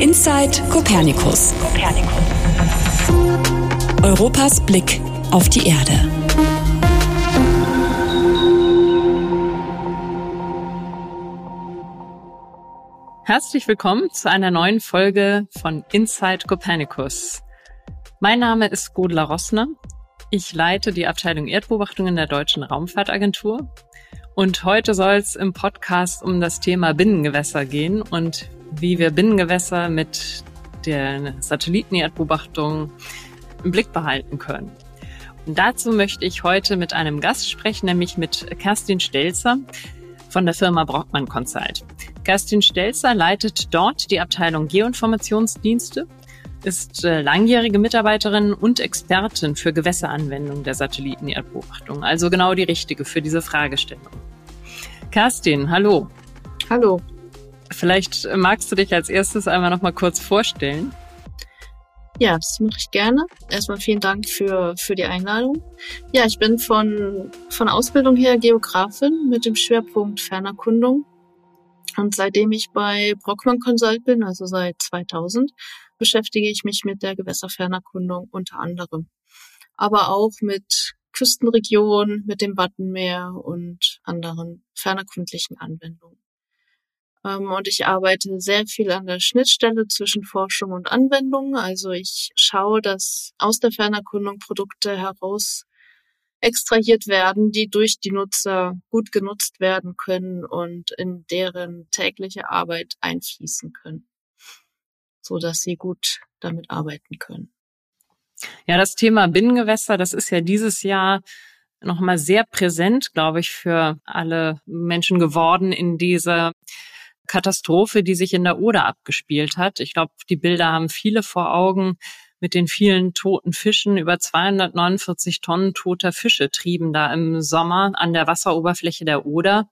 Inside Copernicus. Europas Blick auf die Erde. Herzlich willkommen zu einer neuen Folge von Inside Copernicus. Mein Name ist Godla Rossner. Ich leite die Abteilung Erdbeobachtung in der Deutschen Raumfahrtagentur. Und heute soll es im Podcast um das Thema Binnengewässer gehen und wie wir Binnengewässer mit der Satellitenerdbeobachtung im Blick behalten können. Und dazu möchte ich heute mit einem Gast sprechen, nämlich mit Kerstin Stelzer von der Firma Brockmann Consult. Kerstin Stelzer leitet dort die Abteilung Geoinformationsdienste, ist äh, langjährige Mitarbeiterin und Expertin für Gewässeranwendung der Satellitenerdbeobachtung, also genau die richtige für diese Fragestellung. Kerstin, hallo. Hallo. Vielleicht magst du dich als erstes einmal noch mal kurz vorstellen. Ja, das mache ich gerne. Erstmal vielen Dank für, für die Einladung. Ja, ich bin von, von Ausbildung her Geografin mit dem Schwerpunkt Fernerkundung. Und seitdem ich bei Brockmann Consult bin, also seit 2000, beschäftige ich mich mit der Gewässerfernerkundung unter anderem. Aber auch mit Küstenregionen, mit dem Wattenmeer und anderen fernerkundlichen Anwendungen. Ähm, und ich arbeite sehr viel an der Schnittstelle zwischen Forschung und Anwendung. Also ich schaue, dass aus der Fernerkundung Produkte heraus extrahiert werden, die durch die Nutzer gut genutzt werden können und in deren tägliche Arbeit einfließen können, so dass sie gut damit arbeiten können. Ja, das Thema Binnengewässer, das ist ja dieses Jahr nochmal sehr präsent, glaube ich, für alle Menschen geworden in dieser Katastrophe, die sich in der Oder abgespielt hat. Ich glaube, die Bilder haben viele vor Augen mit den vielen toten Fischen. Über 249 Tonnen toter Fische trieben da im Sommer an der Wasseroberfläche der Oder.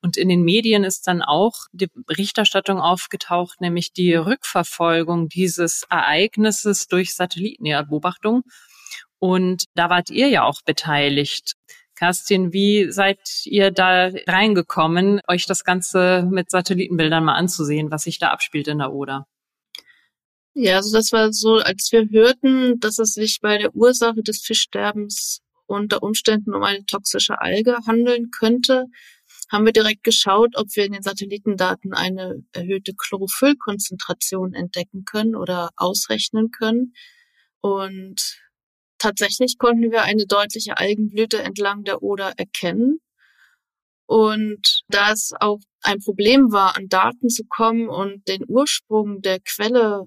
Und in den Medien ist dann auch die Berichterstattung aufgetaucht, nämlich die Rückverfolgung dieses Ereignisses durch Satellitenbeobachtung. Und da wart ihr ja auch beteiligt. Kerstin, wie seid ihr da reingekommen, euch das Ganze mit Satellitenbildern mal anzusehen, was sich da abspielt in der Oder? Ja, also das war so, als wir hörten, dass es sich bei der Ursache des Fischsterbens unter Umständen um eine toxische Alge handeln könnte, haben wir direkt geschaut, ob wir in den Satellitendaten eine erhöhte Chlorophyllkonzentration entdecken können oder ausrechnen können. Und tatsächlich konnten wir eine deutliche Algenblüte entlang der Oder erkennen. Und da es auch ein Problem war, an Daten zu kommen und den Ursprung der Quelle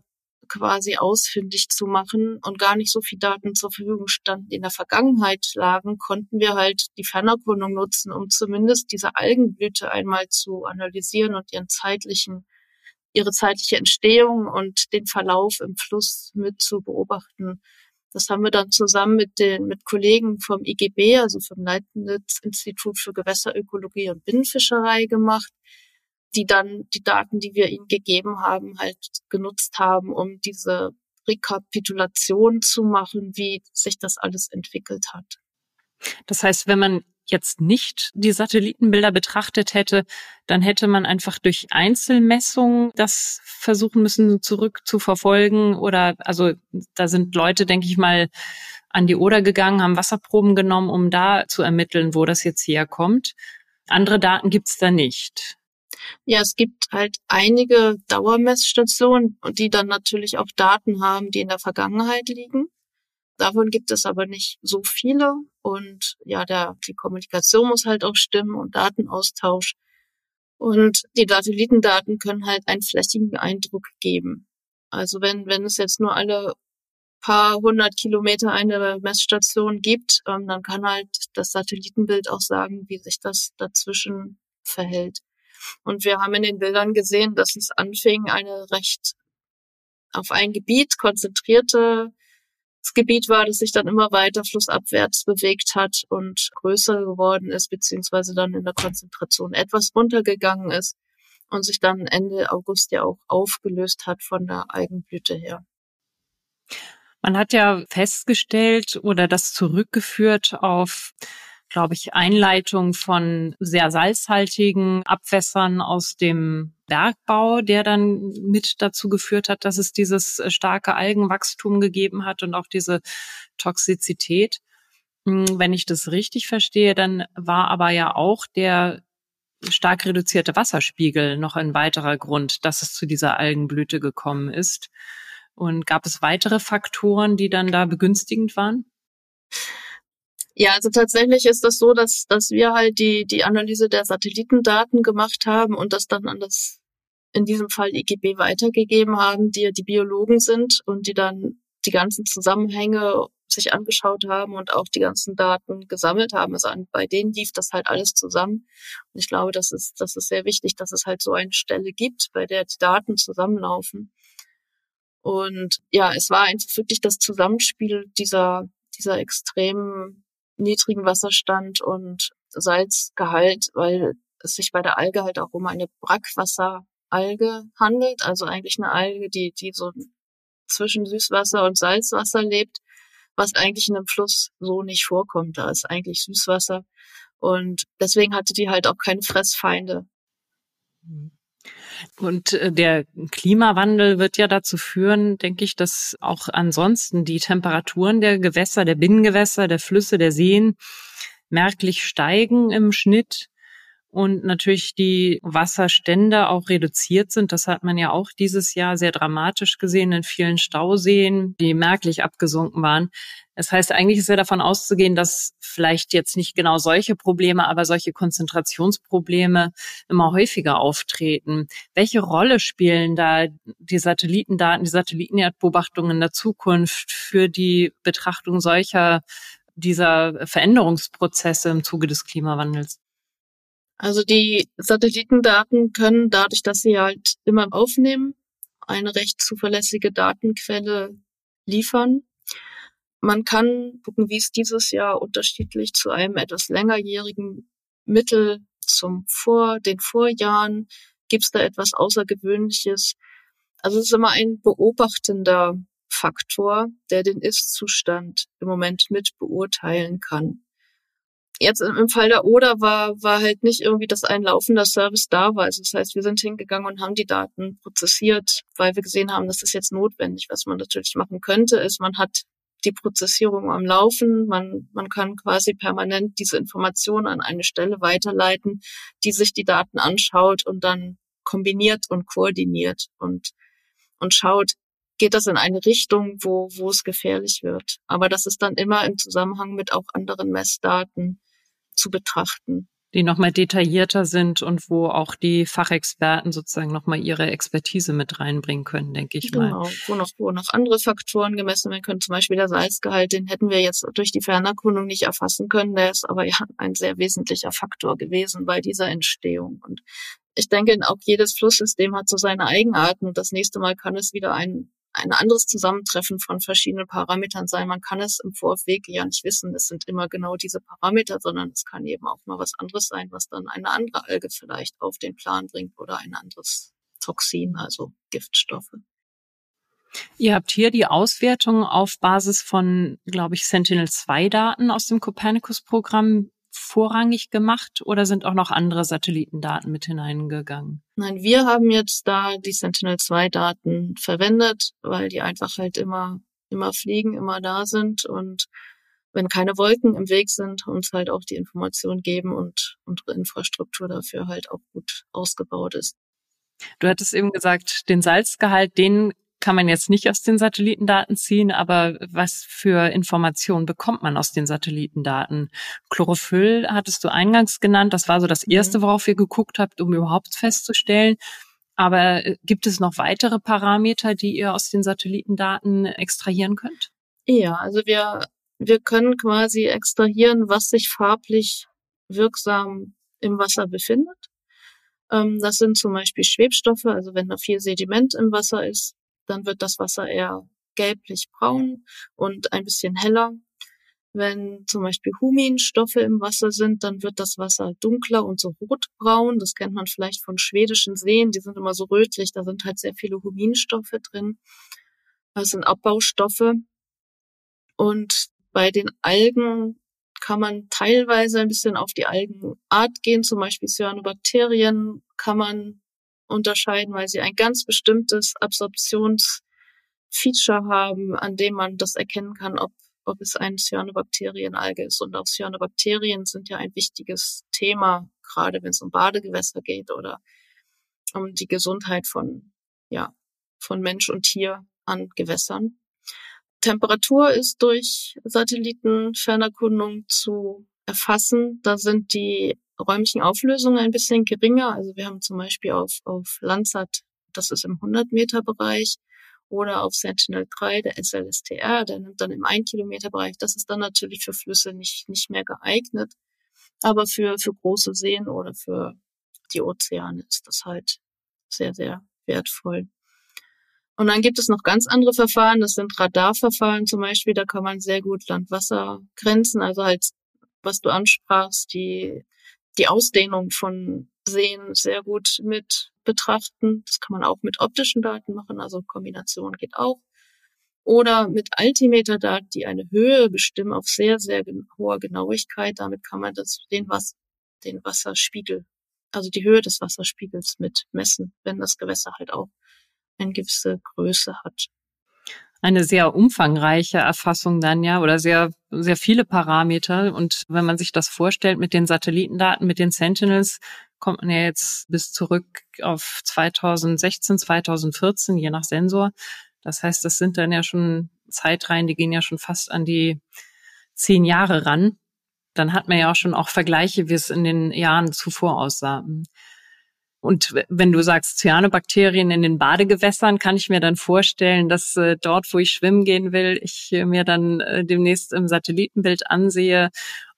quasi ausfindig zu machen und gar nicht so viel Daten zur Verfügung standen, die in der Vergangenheit lagen, konnten wir halt die Fernerkundung nutzen, um zumindest diese Algenblüte einmal zu analysieren und ihren zeitlichen, ihre zeitliche Entstehung und den Verlauf im Fluss mit zu beobachten. Das haben wir dann zusammen mit den, mit Kollegen vom IGB, also vom Leibniz-Institut für Gewässerökologie und Binnenfischerei gemacht die dann die Daten, die wir ihnen gegeben haben, halt genutzt haben, um diese Rekapitulation zu machen, wie sich das alles entwickelt hat. Das heißt, wenn man jetzt nicht die Satellitenbilder betrachtet hätte, dann hätte man einfach durch Einzelmessungen das versuchen müssen zurückzuverfolgen oder also da sind Leute, denke ich mal, an die Oder gegangen, haben Wasserproben genommen, um da zu ermitteln, wo das jetzt herkommt. Andere Daten gibt's da nicht. Ja, es gibt halt einige Dauermessstationen, die dann natürlich auch Daten haben, die in der Vergangenheit liegen. Davon gibt es aber nicht so viele. Und ja, der, die Kommunikation muss halt auch stimmen und Datenaustausch. Und die Satellitendaten können halt einen flächigen Eindruck geben. Also wenn, wenn es jetzt nur alle paar hundert Kilometer eine Messstation gibt, ähm, dann kann halt das Satellitenbild auch sagen, wie sich das dazwischen verhält. Und wir haben in den Bildern gesehen, dass es anfing, eine recht auf ein Gebiet konzentrierte Gebiet war, das sich dann immer weiter flussabwärts bewegt hat und größer geworden ist, beziehungsweise dann in der Konzentration etwas runtergegangen ist und sich dann Ende August ja auch aufgelöst hat von der Eigenblüte her. Man hat ja festgestellt oder das zurückgeführt auf glaube ich, Einleitung von sehr salzhaltigen Abwässern aus dem Bergbau, der dann mit dazu geführt hat, dass es dieses äh, starke Algenwachstum gegeben hat und auch diese Toxizität. Hm, wenn ich das richtig verstehe, dann war aber ja auch der stark reduzierte Wasserspiegel noch ein weiterer Grund, dass es zu dieser Algenblüte gekommen ist. Und gab es weitere Faktoren, die dann da begünstigend waren? Ja, also tatsächlich ist das so, dass, dass wir halt die, die Analyse der Satellitendaten gemacht haben und das dann an das, in diesem Fall IGB weitergegeben haben, die ja die Biologen sind und die dann die ganzen Zusammenhänge sich angeschaut haben und auch die ganzen Daten gesammelt haben. Also bei denen lief das halt alles zusammen. Und ich glaube, das ist, das ist sehr wichtig, dass es halt so eine Stelle gibt, bei der die Daten zusammenlaufen. Und ja, es war einfach wirklich das Zusammenspiel dieser, dieser extremen niedrigen Wasserstand und Salzgehalt, weil es sich bei der Alge halt auch um eine Brackwasseralge handelt, also eigentlich eine Alge, die, die so zwischen Süßwasser und Salzwasser lebt, was eigentlich in einem Fluss so nicht vorkommt. Da ist eigentlich Süßwasser. Und deswegen hatte die halt auch keine Fressfeinde. Mhm. Und äh, der Klimawandel wird ja dazu führen, denke ich, dass auch ansonsten die Temperaturen der Gewässer, der Binnengewässer, der Flüsse, der Seen merklich steigen im Schnitt und natürlich die Wasserstände auch reduziert sind. Das hat man ja auch dieses Jahr sehr dramatisch gesehen in vielen Stauseen, die merklich abgesunken waren. Das heißt, eigentlich ist ja davon auszugehen, dass vielleicht jetzt nicht genau solche Probleme, aber solche Konzentrationsprobleme immer häufiger auftreten. Welche Rolle spielen da die Satellitendaten, die Satellitenerdbeobachtungen in der Zukunft für die Betrachtung solcher dieser Veränderungsprozesse im Zuge des Klimawandels? Also die Satellitendaten können dadurch, dass sie halt immer aufnehmen, eine recht zuverlässige Datenquelle liefern. Man kann gucken, wie es dieses Jahr unterschiedlich zu einem etwas längerjährigen Mittel zum Vor, den Vorjahren, gibt es da etwas Außergewöhnliches. Also es ist immer ein beobachtender Faktor, der den Ist-Zustand im Moment mit beurteilen kann jetzt im Fall der Oder war, war halt nicht irgendwie, dass ein laufender Service da war. Also das heißt, wir sind hingegangen und haben die Daten prozessiert, weil wir gesehen haben, das ist jetzt notwendig. Was man natürlich machen könnte, ist, man hat die Prozessierung am Laufen. Man, man kann quasi permanent diese Informationen an eine Stelle weiterleiten, die sich die Daten anschaut und dann kombiniert und koordiniert und, und schaut, geht das in eine Richtung, wo, wo es gefährlich wird. Aber das ist dann immer im Zusammenhang mit auch anderen Messdaten zu betrachten. Die nochmal detaillierter sind und wo auch die Fachexperten sozusagen nochmal ihre Expertise mit reinbringen können, denke ich genau, mal. Genau, wo noch, wo noch andere Faktoren gemessen werden können, zum Beispiel der Salzgehalt, den hätten wir jetzt durch die Fernerkundung nicht erfassen können. Der ist aber ja ein sehr wesentlicher Faktor gewesen bei dieser Entstehung. Und ich denke, auch jedes Flusssystem hat so seine Eigenarten und das nächste Mal kann es wieder ein ein anderes Zusammentreffen von verschiedenen Parametern sein. Man kann es im Vorweg ja nicht wissen, es sind immer genau diese Parameter, sondern es kann eben auch mal was anderes sein, was dann eine andere Alge vielleicht auf den Plan bringt oder ein anderes Toxin, also Giftstoffe. Ihr habt hier die Auswertung auf Basis von, glaube ich, Sentinel-2-Daten aus dem Copernicus-Programm vorrangig gemacht oder sind auch noch andere Satellitendaten mit hineingegangen? Nein, wir haben jetzt da die Sentinel-2-Daten verwendet, weil die einfach halt immer, immer fliegen, immer da sind und wenn keine Wolken im Weg sind, uns halt auch die Information geben und unsere Infrastruktur dafür halt auch gut ausgebaut ist. Du hattest eben gesagt, den Salzgehalt, den kann man jetzt nicht aus den Satellitendaten ziehen, aber was für Informationen bekommt man aus den Satellitendaten? Chlorophyll hattest du eingangs genannt, das war so das mhm. erste, worauf ihr geguckt habt, um überhaupt festzustellen. Aber äh, gibt es noch weitere Parameter, die ihr aus den Satellitendaten extrahieren könnt? Ja, also wir, wir können quasi extrahieren, was sich farblich wirksam im Wasser befindet. Ähm, das sind zum Beispiel Schwebstoffe, also wenn da viel Sediment im Wasser ist, dann wird das Wasser eher gelblich-braun und ein bisschen heller. Wenn zum Beispiel Huminstoffe im Wasser sind, dann wird das Wasser dunkler und so rotbraun. Das kennt man vielleicht von schwedischen Seen, die sind immer so rötlich, da sind halt sehr viele Huminstoffe drin. Das sind Abbaustoffe. Und bei den Algen kann man teilweise ein bisschen auf die Algenart gehen, zum Beispiel Cyanobakterien kann man unterscheiden, weil sie ein ganz bestimmtes Absorptionsfeature haben, an dem man das erkennen kann, ob, ob es eine Cyanobakterienalge ist. Und auch Cyanobakterien sind ja ein wichtiges Thema, gerade wenn es um Badegewässer geht oder um die Gesundheit von, ja, von Mensch und Tier an Gewässern. Temperatur ist durch Satellitenfernerkundung zu erfassen. Da sind die räumlichen Auflösungen ein bisschen geringer. Also wir haben zum Beispiel auf, auf Landsat, das ist im 100 Meter Bereich, oder auf Sentinel-3, der SLSTR, der nimmt dann im 1 Kilometer Bereich. Das ist dann natürlich für Flüsse nicht, nicht mehr geeignet. Aber für, für große Seen oder für die Ozeane ist das halt sehr, sehr wertvoll. Und dann gibt es noch ganz andere Verfahren, das sind Radarverfahren zum Beispiel, da kann man sehr gut Land-Wasser-Grenzen, also halt, was du ansprachst, die, die Ausdehnung von Seen sehr gut mit betrachten. Das kann man auch mit optischen Daten machen, also Kombination geht auch. Oder mit Altimeterdaten, die eine Höhe bestimmen auf sehr, sehr hoher Genauigkeit. Damit kann man das, den, was, den Wasserspiegel, also die Höhe des Wasserspiegels mit messen, wenn das Gewässer halt auch eine gewisse Größe hat. Eine sehr umfangreiche Erfassung dann ja oder sehr, sehr viele Parameter. Und wenn man sich das vorstellt mit den Satellitendaten, mit den Sentinels, kommt man ja jetzt bis zurück auf 2016, 2014, je nach Sensor. Das heißt, das sind dann ja schon Zeitreihen, die gehen ja schon fast an die zehn Jahre ran. Dann hat man ja auch schon auch Vergleiche, wie es in den Jahren zuvor aussah. Und wenn du sagst Cyanobakterien in den Badegewässern, kann ich mir dann vorstellen, dass äh, dort, wo ich schwimmen gehen will, ich äh, mir dann äh, demnächst im Satellitenbild ansehe,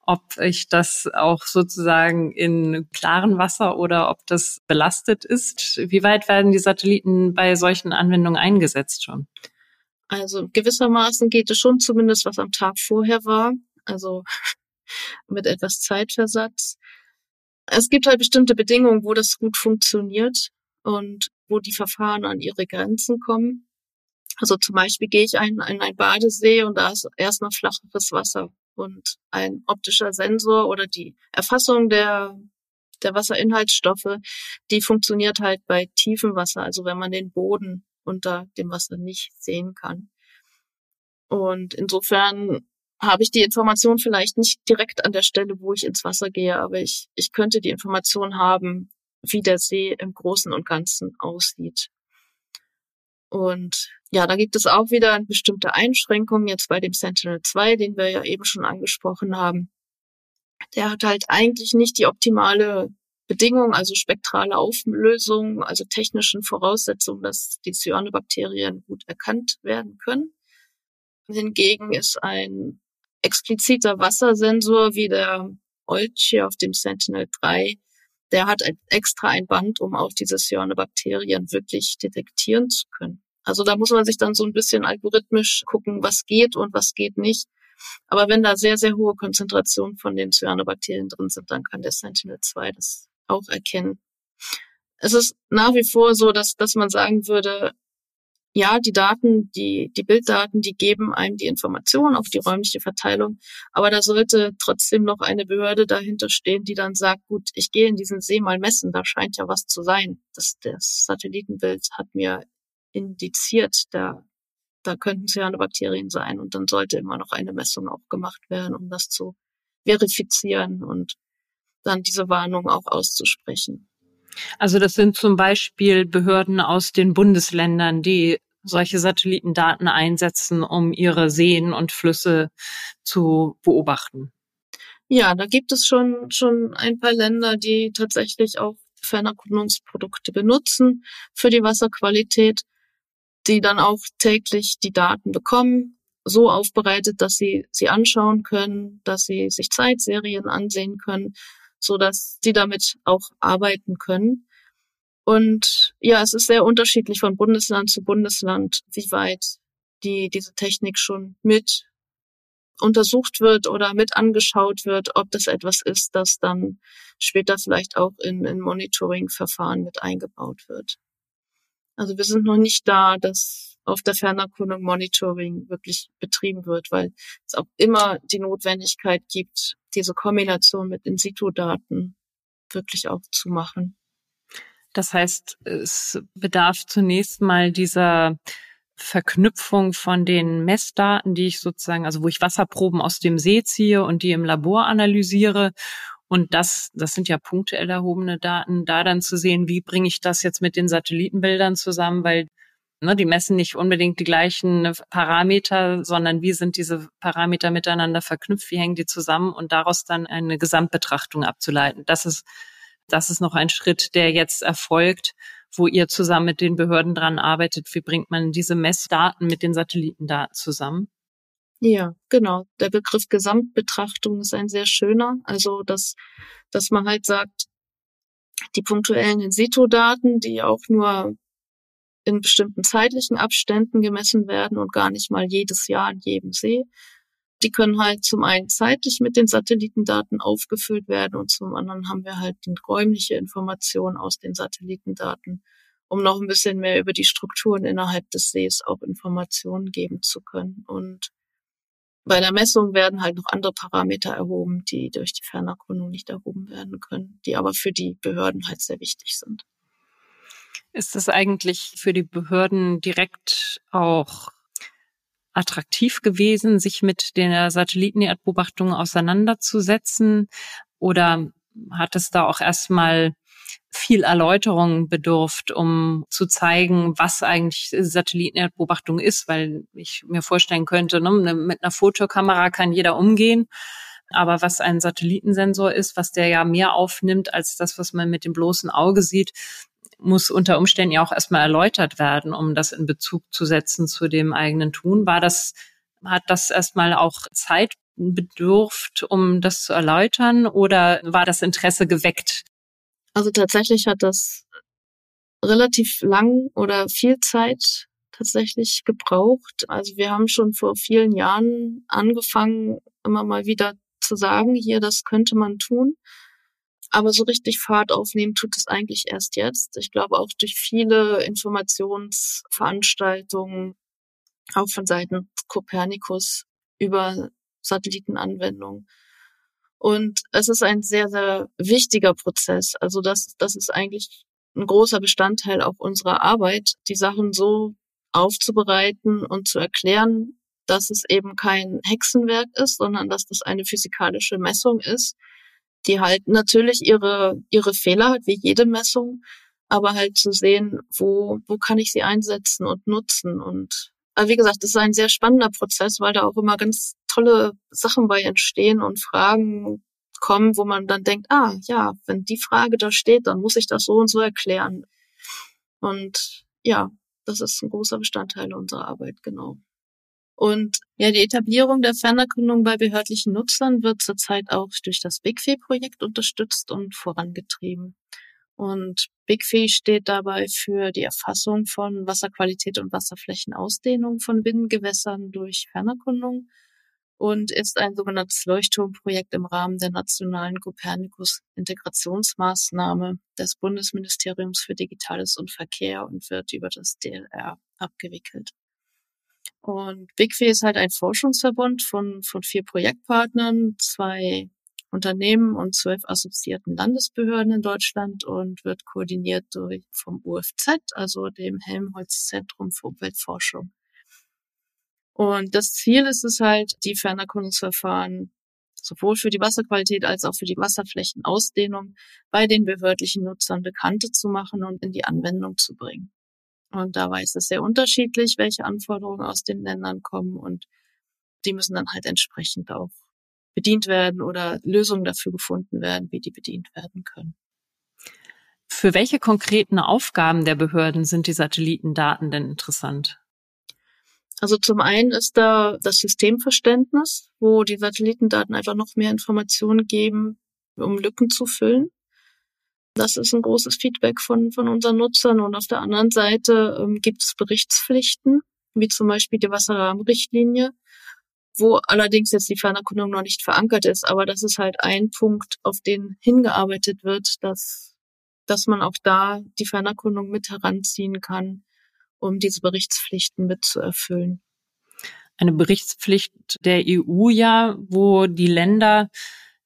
ob ich das auch sozusagen in klaren Wasser oder ob das belastet ist. Wie weit werden die Satelliten bei solchen Anwendungen eingesetzt schon? Also gewissermaßen geht es schon zumindest, was am Tag vorher war. Also mit etwas Zeitversatz es gibt halt bestimmte Bedingungen, wo das gut funktioniert und wo die Verfahren an ihre Grenzen kommen. Also zum Beispiel gehe ich in, in ein Badesee und da ist erstmal flacheres Wasser und ein optischer Sensor oder die Erfassung der, der Wasserinhaltsstoffe, die funktioniert halt bei tiefem Wasser, also wenn man den Boden unter dem Wasser nicht sehen kann. Und insofern habe ich die Information vielleicht nicht direkt an der Stelle, wo ich ins Wasser gehe, aber ich, ich könnte die Information haben, wie der See im Großen und Ganzen aussieht. Und ja, da gibt es auch wieder bestimmte Einschränkungen jetzt bei dem Sentinel-2, den wir ja eben schon angesprochen haben. Der hat halt eigentlich nicht die optimale Bedingung, also spektrale Auflösung, also technischen Voraussetzungen, dass die Cyanobakterien gut erkannt werden können. Hingegen ist ein expliziter Wassersensor wie der Olchi auf dem Sentinel-3, der hat extra ein Band, um auch diese Cyanobakterien wirklich detektieren zu können. Also da muss man sich dann so ein bisschen algorithmisch gucken, was geht und was geht nicht. Aber wenn da sehr, sehr hohe Konzentrationen von den Cyanobakterien drin sind, dann kann der Sentinel-2 das auch erkennen. Es ist nach wie vor so, dass, dass man sagen würde, ja, die Daten, die, die Bilddaten, die geben einem die Information auf die räumliche Verteilung. Aber da sollte trotzdem noch eine Behörde dahinter stehen, die dann sagt, gut, ich gehe in diesen See mal messen, da scheint ja was zu sein. Das, das Satellitenbild hat mir indiziert, da, da könnten Cyanobakterien sein. Und dann sollte immer noch eine Messung auch gemacht werden, um das zu verifizieren und dann diese Warnung auch auszusprechen. Also das sind zum Beispiel Behörden aus den Bundesländern, die solche Satellitendaten einsetzen, um ihre Seen und Flüsse zu beobachten. Ja, da gibt es schon, schon ein paar Länder, die tatsächlich auch Fernerkundungsprodukte benutzen für die Wasserqualität, die dann auch täglich die Daten bekommen, so aufbereitet, dass sie sie anschauen können, dass sie sich Zeitserien ansehen können so dass sie damit auch arbeiten können. Und ja, es ist sehr unterschiedlich von Bundesland zu Bundesland, wie weit die, diese Technik schon mit untersucht wird oder mit angeschaut wird, ob das etwas ist, das dann später vielleicht auch in, in Monitoring-Verfahren mit eingebaut wird. Also wir sind noch nicht da, dass, auf der Fernerkundung Monitoring wirklich betrieben wird, weil es auch immer die Notwendigkeit gibt, diese Kombination mit In-situ-Daten wirklich auch zu machen. Das heißt, es bedarf zunächst mal dieser Verknüpfung von den Messdaten, die ich sozusagen, also wo ich Wasserproben aus dem See ziehe und die im Labor analysiere. Und das, das sind ja punktuell erhobene Daten, da dann zu sehen, wie bringe ich das jetzt mit den Satellitenbildern zusammen, weil ne, die messen nicht unbedingt die gleichen Parameter, sondern wie sind diese Parameter miteinander verknüpft, wie hängen die zusammen und daraus dann eine Gesamtbetrachtung abzuleiten. Das ist, das ist noch ein Schritt, der jetzt erfolgt wo ihr zusammen mit den Behörden dran arbeitet. Wie bringt man diese Messdaten mit den Satellitendaten zusammen? Ja, genau. Der Begriff Gesamtbetrachtung ist ein sehr schöner. Also, dass, dass man halt sagt, die punktuellen In-situ-Daten, die auch nur in bestimmten zeitlichen Abständen gemessen werden und gar nicht mal jedes Jahr in jedem See, die können halt zum einen zeitlich mit den Satellitendaten aufgefüllt werden und zum anderen haben wir halt die räumliche Information aus den Satellitendaten, um noch ein bisschen mehr über die Strukturen innerhalb des Sees auch Informationen geben zu können. Und bei der Messung werden halt noch andere Parameter erhoben, die durch die Fernerkundung nicht erhoben werden können, die aber für die Behörden halt sehr wichtig sind. Ist das eigentlich für die Behörden direkt auch attraktiv gewesen, sich mit der Satellitenerdbeobachtung auseinanderzusetzen? Oder hat es da auch erstmal viel Erläuterung bedurft, um zu zeigen, was eigentlich Satellitenerdbeobachtung ist, weil ich mir vorstellen könnte, ne, mit einer Fotokamera kann jeder umgehen. Aber was ein Satellitensensor ist, was der ja mehr aufnimmt als das, was man mit dem bloßen Auge sieht, muss unter Umständen ja auch erstmal erläutert werden, um das in Bezug zu setzen zu dem eigenen Tun. War das, hat das erstmal auch Zeit bedurft, um das zu erläutern oder war das Interesse geweckt? Also tatsächlich hat das relativ lang oder viel Zeit tatsächlich gebraucht. Also wir haben schon vor vielen Jahren angefangen, immer mal wieder zu sagen, hier, das könnte man tun. Aber so richtig Fahrt aufnehmen tut es eigentlich erst jetzt. Ich glaube auch durch viele Informationsveranstaltungen, auch von Seiten Copernicus über Satellitenanwendungen. Und es ist ein sehr, sehr wichtiger Prozess. Also das, das ist eigentlich ein großer Bestandteil auch unserer Arbeit, die Sachen so aufzubereiten und zu erklären, dass es eben kein Hexenwerk ist, sondern dass das eine physikalische Messung ist, die halt natürlich ihre, ihre Fehler hat, wie jede Messung, aber halt zu sehen, wo, wo kann ich sie einsetzen und nutzen. Und aber wie gesagt, das ist ein sehr spannender Prozess, weil da auch immer ganz tolle Sachen bei entstehen und Fragen kommen, wo man dann denkt, ah ja, wenn die Frage da steht, dann muss ich das so und so erklären. Und ja, das ist ein großer Bestandteil unserer Arbeit, genau. Und ja, die Etablierung der Fernerkundung bei behördlichen Nutzern wird zurzeit auch durch das BigFee-Projekt unterstützt und vorangetrieben. Und BigFee steht dabei für die Erfassung von Wasserqualität und Wasserflächenausdehnung von Binnengewässern durch Fernerkundung und ist ein sogenanntes Leuchtturmprojekt im Rahmen der nationalen Copernicus-Integrationsmaßnahme des Bundesministeriums für Digitales und Verkehr und wird über das DLR abgewickelt. Und BigFee ist halt ein Forschungsverbund von, von vier Projektpartnern, zwei Unternehmen und zwölf assoziierten Landesbehörden in Deutschland und wird koordiniert durch vom UFZ, also dem Helmholtz Zentrum für Umweltforschung. Und das Ziel ist es halt, die Fernerkundungsverfahren sowohl für die Wasserqualität als auch für die Wasserflächenausdehnung bei den behördlichen Nutzern bekannte zu machen und in die Anwendung zu bringen. Und dabei ist es sehr unterschiedlich, welche Anforderungen aus den Ländern kommen und die müssen dann halt entsprechend auch bedient werden oder Lösungen dafür gefunden werden, wie die bedient werden können. Für welche konkreten Aufgaben der Behörden sind die Satellitendaten denn interessant? Also zum einen ist da das Systemverständnis, wo die Satellitendaten einfach noch mehr Informationen geben, um Lücken zu füllen. Das ist ein großes Feedback von, von unseren Nutzern. Und auf der anderen Seite ähm, gibt es Berichtspflichten, wie zum Beispiel die Wasserrahmenrichtlinie, wo allerdings jetzt die Fernerkundung noch nicht verankert ist. Aber das ist halt ein Punkt, auf den hingearbeitet wird, dass, dass man auch da die Fernerkundung mit heranziehen kann, um diese Berichtspflichten mitzuerfüllen. Eine Berichtspflicht der EU ja, wo die Länder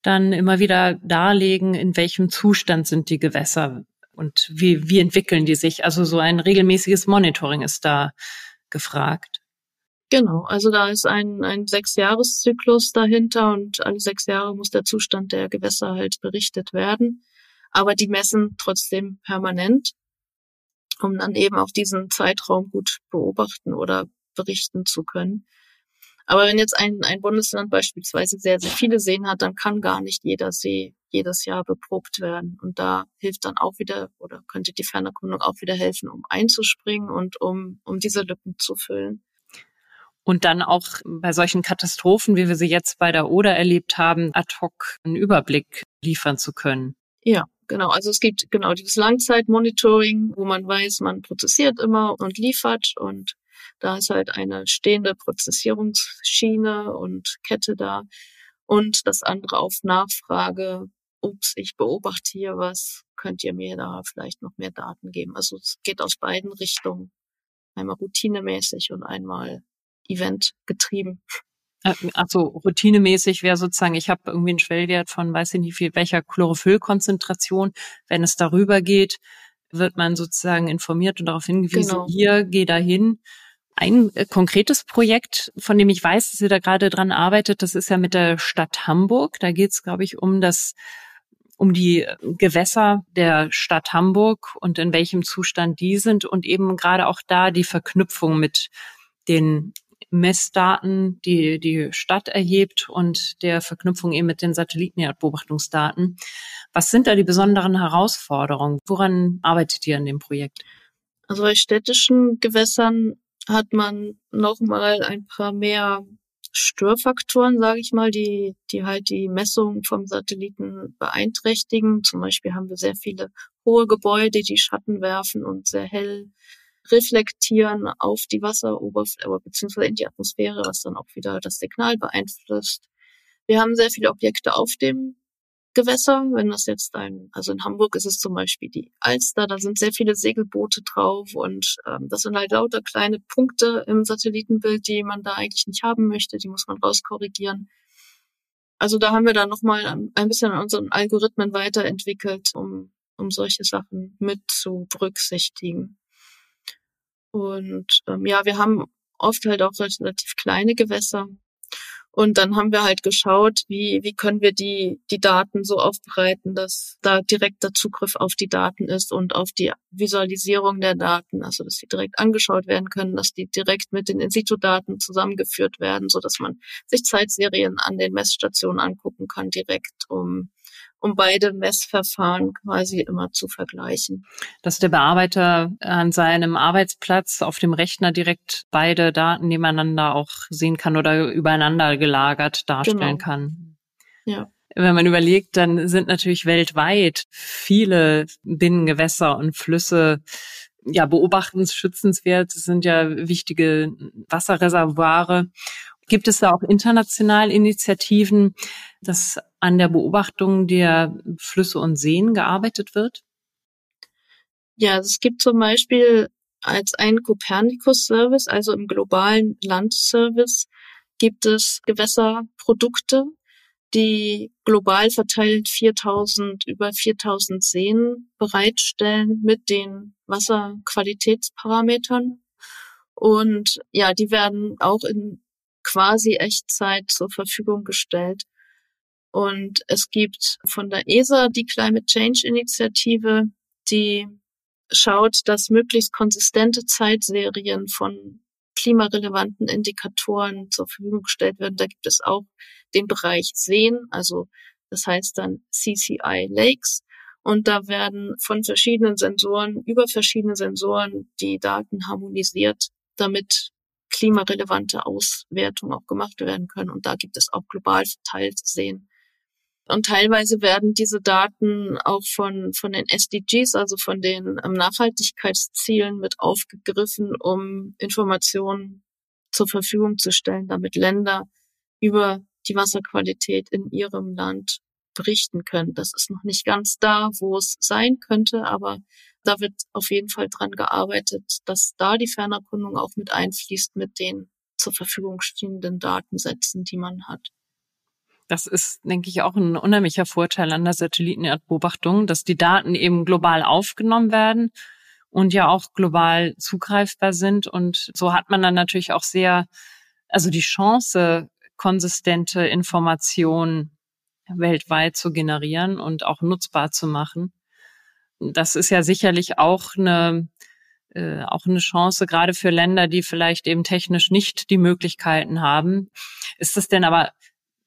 dann immer wieder darlegen, in welchem Zustand sind die Gewässer und wie, wie entwickeln die sich. Also so ein regelmäßiges Monitoring ist da gefragt. Genau, also da ist ein, ein Sechsjahreszyklus dahinter und alle sechs Jahre muss der Zustand der Gewässer halt berichtet werden. Aber die messen trotzdem permanent, um dann eben auch diesen Zeitraum gut beobachten oder berichten zu können. Aber wenn jetzt ein, ein Bundesland beispielsweise sehr, sehr viele Seen hat, dann kann gar nicht jeder See jedes Jahr beprobt werden. Und da hilft dann auch wieder oder könnte die Fernerkundung auch wieder helfen, um einzuspringen und um, um diese Lücken zu füllen. Und dann auch bei solchen Katastrophen, wie wir sie jetzt bei der Oder erlebt haben, ad hoc einen Überblick liefern zu können. Ja, genau. Also es gibt genau dieses Langzeitmonitoring, wo man weiß, man prozessiert immer und liefert und da ist halt eine stehende Prozessierungsschiene und Kette da. Und das andere auf Nachfrage, ups, ich beobachte hier was, könnt ihr mir da vielleicht noch mehr Daten geben? Also es geht aus beiden Richtungen. Einmal routinemäßig und einmal eventgetrieben. Also routinemäßig wäre sozusagen, ich habe irgendwie einen Schwellwert von weiß ich nicht viel, welcher Chlorophyllkonzentration. Wenn es darüber geht, wird man sozusagen informiert und darauf hingewiesen, genau. hier, geh da hin ein äh, konkretes Projekt, von dem ich weiß, dass ihr da gerade dran arbeitet, das ist ja mit der Stadt Hamburg. Da geht es, glaube ich, um das um die Gewässer der Stadt Hamburg und in welchem Zustand die sind und eben gerade auch da die Verknüpfung mit den Messdaten, die die Stadt erhebt und der Verknüpfung eben mit den Satellitenerdbeobachtungsdaten. Was sind da die besonderen Herausforderungen? Woran arbeitet ihr an dem Projekt? Also bei städtischen Gewässern hat man nochmal ein paar mehr Störfaktoren, sage ich mal, die, die halt die Messung vom Satelliten beeinträchtigen. Zum Beispiel haben wir sehr viele hohe Gebäude, die Schatten werfen und sehr hell reflektieren auf die Wasseroberfläche beziehungsweise in die Atmosphäre, was dann auch wieder das Signal beeinflusst. Wir haben sehr viele Objekte auf dem Gewässer. Wenn das jetzt ein, also in Hamburg ist es zum Beispiel die Alster, da sind sehr viele Segelboote drauf und ähm, das sind halt lauter kleine Punkte im Satellitenbild, die man da eigentlich nicht haben möchte, die muss man rauskorrigieren. Also da haben wir dann nochmal ein bisschen an unseren Algorithmen weiterentwickelt, um, um solche Sachen mit zu berücksichtigen. Und ähm, ja, wir haben oft halt auch relativ kleine Gewässer, und dann haben wir halt geschaut, wie, wie können wir die, die Daten so aufbereiten, dass da direkter Zugriff auf die Daten ist und auf die Visualisierung der Daten, also dass die direkt angeschaut werden können, dass die direkt mit den In-situ-Daten zusammengeführt werden, so dass man sich Zeitserien an den Messstationen angucken kann direkt, um um beide Messverfahren quasi immer zu vergleichen. Dass der Bearbeiter an seinem Arbeitsplatz auf dem Rechner direkt beide Daten nebeneinander auch sehen kann oder übereinander gelagert darstellen genau. kann. Ja. Wenn man überlegt, dann sind natürlich weltweit viele Binnengewässer und Flüsse ja beobachtensschützenswert. Das sind ja wichtige Wasserreservoire. Gibt es da auch international Initiativen, dass an der Beobachtung der Flüsse und Seen gearbeitet wird? Ja, es gibt zum Beispiel als ein Copernicus-Service, also im globalen Landservice, gibt es Gewässerprodukte, die global verteilt 4000, über 4000 Seen bereitstellen mit den Wasserqualitätsparametern. Und ja, die werden auch in quasi Echtzeit zur Verfügung gestellt. Und es gibt von der ESA die Climate Change Initiative, die schaut, dass möglichst konsistente Zeitserien von klimarelevanten Indikatoren zur Verfügung gestellt werden. Da gibt es auch den Bereich Seen, also das heißt dann CCI Lakes. Und da werden von verschiedenen Sensoren, über verschiedene Sensoren die Daten harmonisiert, damit klimarelevante Auswertungen auch gemacht werden können. Und da gibt es auch global verteilt Seen. Und teilweise werden diese Daten auch von, von den SDGs, also von den ähm, Nachhaltigkeitszielen mit aufgegriffen, um Informationen zur Verfügung zu stellen, damit Länder über die Wasserqualität in ihrem Land berichten können. Das ist noch nicht ganz da, wo es sein könnte, aber da wird auf jeden Fall dran gearbeitet, dass da die Fernerkundung auch mit einfließt mit den zur Verfügung stehenden Datensätzen, die man hat. Das ist, denke ich, auch ein unheimlicher Vorteil an der Satellitenerdbeobachtung, dass die Daten eben global aufgenommen werden und ja auch global zugreifbar sind. Und so hat man dann natürlich auch sehr, also die Chance, konsistente Informationen weltweit zu generieren und auch nutzbar zu machen. Das ist ja sicherlich auch eine, äh, auch eine Chance, gerade für Länder, die vielleicht eben technisch nicht die Möglichkeiten haben. Ist das denn aber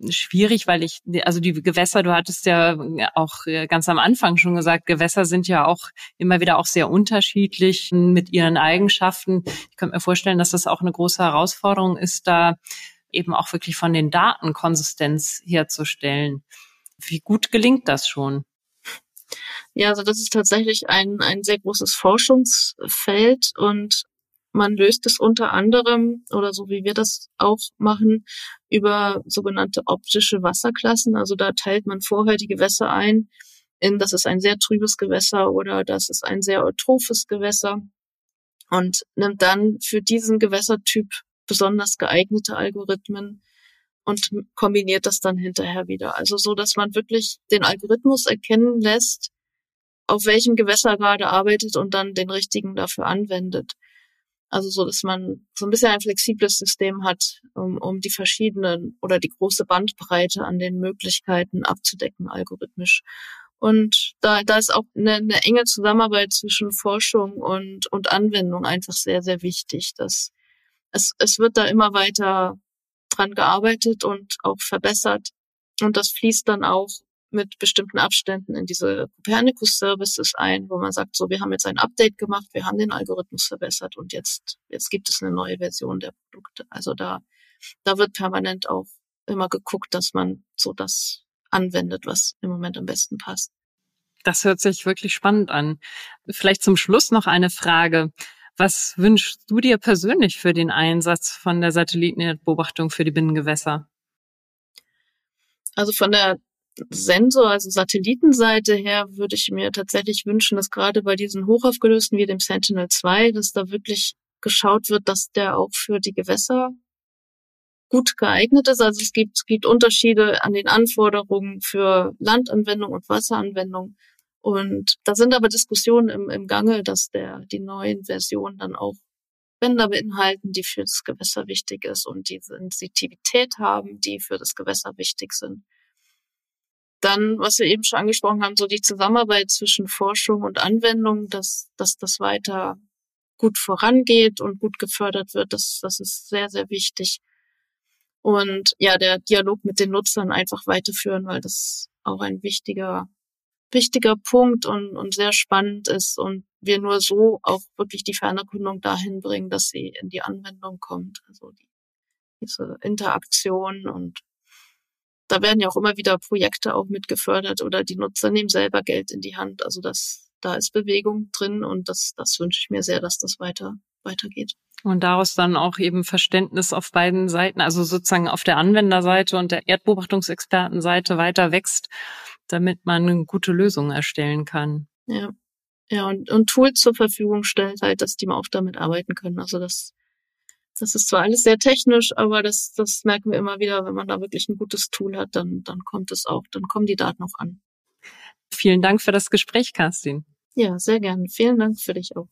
schwierig, weil ich, also die Gewässer, du hattest ja auch ganz am Anfang schon gesagt, Gewässer sind ja auch immer wieder auch sehr unterschiedlich mit ihren Eigenschaften. Ich könnte mir vorstellen, dass das auch eine große Herausforderung ist, da eben auch wirklich von den Daten Konsistenz herzustellen. Wie gut gelingt das schon? Ja, also das ist tatsächlich ein, ein sehr großes Forschungsfeld und man löst es unter anderem oder so wie wir das auch machen über sogenannte optische Wasserklassen. Also da teilt man vorher die Gewässer ein in das ist ein sehr trübes Gewässer oder das ist ein sehr eutrophes Gewässer und nimmt dann für diesen Gewässertyp besonders geeignete Algorithmen und kombiniert das dann hinterher wieder. Also so, dass man wirklich den Algorithmus erkennen lässt, auf welchem Gewässer gerade arbeitet und dann den richtigen dafür anwendet. Also so, dass man so ein bisschen ein flexibles System hat, um, um die verschiedenen oder die große Bandbreite an den Möglichkeiten abzudecken algorithmisch. Und da, da ist auch eine, eine enge Zusammenarbeit zwischen Forschung und, und Anwendung einfach sehr, sehr wichtig. Dass es, es wird da immer weiter dran gearbeitet und auch verbessert. Und das fließt dann auch mit bestimmten Abständen in diese Copernicus-Services ein, wo man sagt, so, wir haben jetzt ein Update gemacht, wir haben den Algorithmus verbessert und jetzt, jetzt gibt es eine neue Version der Produkte. Also da, da wird permanent auch immer geguckt, dass man so das anwendet, was im Moment am besten passt. Das hört sich wirklich spannend an. Vielleicht zum Schluss noch eine Frage. Was wünschst du dir persönlich für den Einsatz von der Satellitenbeobachtung für die Binnengewässer? Also von der Sensor, also Satellitenseite her, würde ich mir tatsächlich wünschen, dass gerade bei diesen hochaufgelösten wie dem Sentinel-2, dass da wirklich geschaut wird, dass der auch für die Gewässer gut geeignet ist. Also es gibt, es gibt Unterschiede an den Anforderungen für Landanwendung und Wasseranwendung. Und da sind aber Diskussionen im, im Gange, dass der, die neuen Versionen dann auch Bänder beinhalten, die für das Gewässer wichtig ist und die Sensitivität haben, die für das Gewässer wichtig sind. Dann, was wir eben schon angesprochen haben, so die Zusammenarbeit zwischen Forschung und Anwendung, dass, dass das weiter gut vorangeht und gut gefördert wird, das, das ist sehr, sehr wichtig. Und ja, der Dialog mit den Nutzern einfach weiterführen, weil das auch ein wichtiger, wichtiger Punkt und, und sehr spannend ist und wir nur so auch wirklich die Fernerkundung dahin bringen, dass sie in die Anwendung kommt. Also die, diese Interaktion und da werden ja auch immer wieder Projekte auch mit gefördert oder die Nutzer nehmen selber Geld in die Hand. Also das, da ist Bewegung drin und das, das wünsche ich mir sehr, dass das weiter, weitergeht. Und daraus dann auch eben Verständnis auf beiden Seiten, also sozusagen auf der Anwenderseite und der Erdbeobachtungsexpertenseite weiter wächst, damit man eine gute Lösung erstellen kann. Ja. Ja, und, und Tools zur Verfügung stellt halt, dass die auch damit arbeiten können. Also das, das ist zwar alles sehr technisch, aber das, das merken wir immer wieder, wenn man da wirklich ein gutes Tool hat, dann, dann kommt es auch, dann kommen die Daten auch an. Vielen Dank für das Gespräch, Kerstin. Ja, sehr gerne. Vielen Dank für dich auch.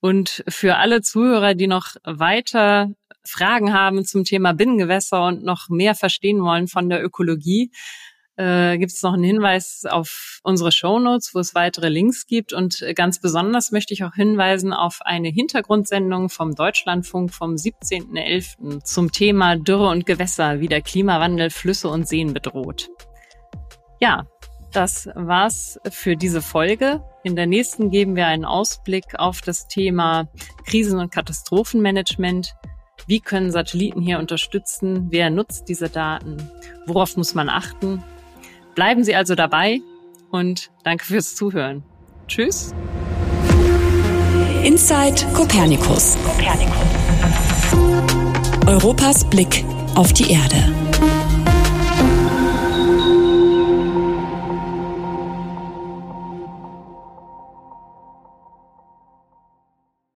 Und für alle Zuhörer, die noch weiter Fragen haben zum Thema Binnengewässer und noch mehr verstehen wollen von der Ökologie, äh, gibt es noch einen Hinweis auf unsere Show Notes, wo es weitere Links gibt. Und ganz besonders möchte ich auch hinweisen auf eine Hintergrundsendung vom Deutschlandfunk vom 17.11. zum Thema Dürre und Gewässer, wie der Klimawandel Flüsse und Seen bedroht. Ja, das war's für diese Folge. In der nächsten geben wir einen Ausblick auf das Thema Krisen- und Katastrophenmanagement. Wie können Satelliten hier unterstützen? Wer nutzt diese Daten? Worauf muss man achten? Bleiben Sie also dabei und danke fürs Zuhören. Tschüss. Inside Copernicus. Europas Blick auf die Erde.